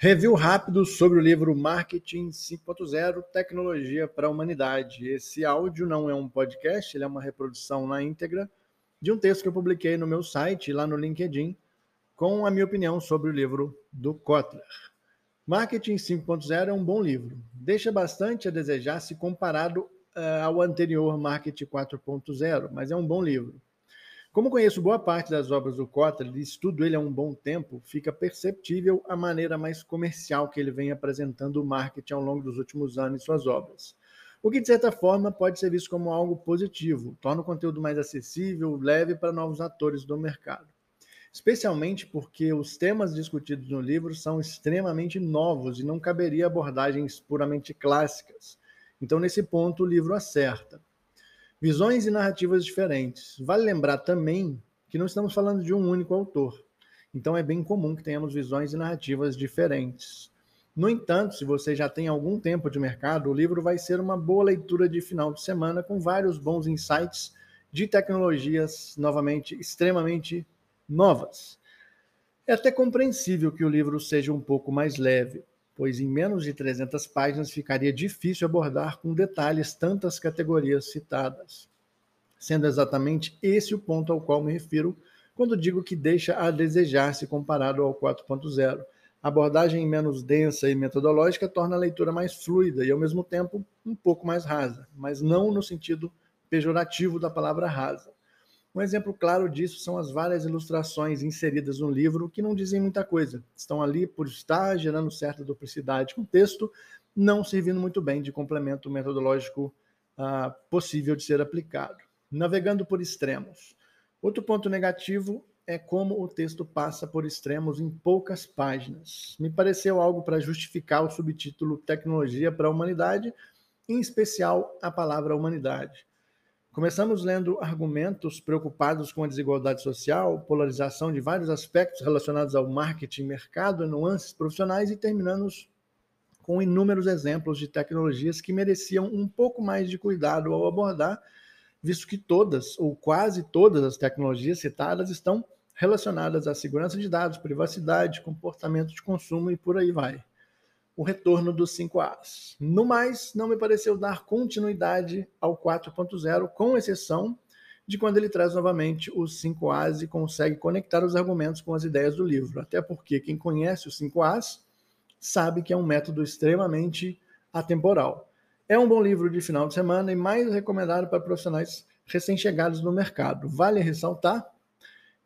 Review rápido sobre o livro Marketing 5.0 Tecnologia para a Humanidade. Esse áudio não é um podcast, ele é uma reprodução na íntegra de um texto que eu publiquei no meu site, lá no LinkedIn, com a minha opinião sobre o livro do Kotler. Marketing 5.0 é um bom livro. Deixa bastante a desejar se comparado uh, ao anterior Marketing 4.0, mas é um bom livro. Como conheço boa parte das obras do Kotler e estudo ele há um bom tempo, fica perceptível a maneira mais comercial que ele vem apresentando o marketing ao longo dos últimos anos em suas obras. O que, de certa forma, pode ser visto como algo positivo, torna o conteúdo mais acessível, leve para novos atores do mercado. Especialmente porque os temas discutidos no livro são extremamente novos e não caberia abordagens puramente clássicas. Então, nesse ponto, o livro acerta visões e narrativas diferentes. Vale lembrar também que não estamos falando de um único autor. Então é bem comum que tenhamos visões e narrativas diferentes. No entanto, se você já tem algum tempo de mercado, o livro vai ser uma boa leitura de final de semana com vários bons insights de tecnologias novamente extremamente novas. É até compreensível que o livro seja um pouco mais leve, pois em menos de 300 páginas ficaria difícil abordar com detalhes tantas categorias citadas. Sendo exatamente esse o ponto ao qual me refiro quando digo que deixa a desejar se comparado ao 4.0. A abordagem menos densa e metodológica torna a leitura mais fluida e, ao mesmo tempo, um pouco mais rasa, mas não no sentido pejorativo da palavra rasa. Um exemplo claro disso são as várias ilustrações inseridas no livro que não dizem muita coisa. Estão ali por estar, gerando certa duplicidade com o texto, não servindo muito bem de complemento metodológico uh, possível de ser aplicado. Navegando por extremos. Outro ponto negativo é como o texto passa por extremos em poucas páginas. Me pareceu algo para justificar o subtítulo Tecnologia para a Humanidade, em especial a palavra humanidade. Começamos lendo argumentos preocupados com a desigualdade social, polarização de vários aspectos relacionados ao marketing, mercado, nuances profissionais e terminamos com inúmeros exemplos de tecnologias que mereciam um pouco mais de cuidado ao abordar, visto que todas ou quase todas as tecnologias citadas estão relacionadas à segurança de dados, privacidade, comportamento de consumo e por aí vai o retorno dos 5As. No mais, não me pareceu dar continuidade ao 4.0, com exceção de quando ele traz novamente os 5As e consegue conectar os argumentos com as ideias do livro. Até porque quem conhece os 5As sabe que é um método extremamente atemporal. É um bom livro de final de semana e mais recomendado para profissionais recém-chegados no mercado. Vale ressaltar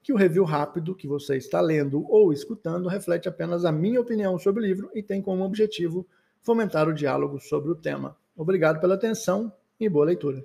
que o review rápido que você está lendo ou escutando reflete apenas a minha opinião sobre o livro e tem como objetivo fomentar o diálogo sobre o tema. Obrigado pela atenção e boa leitura.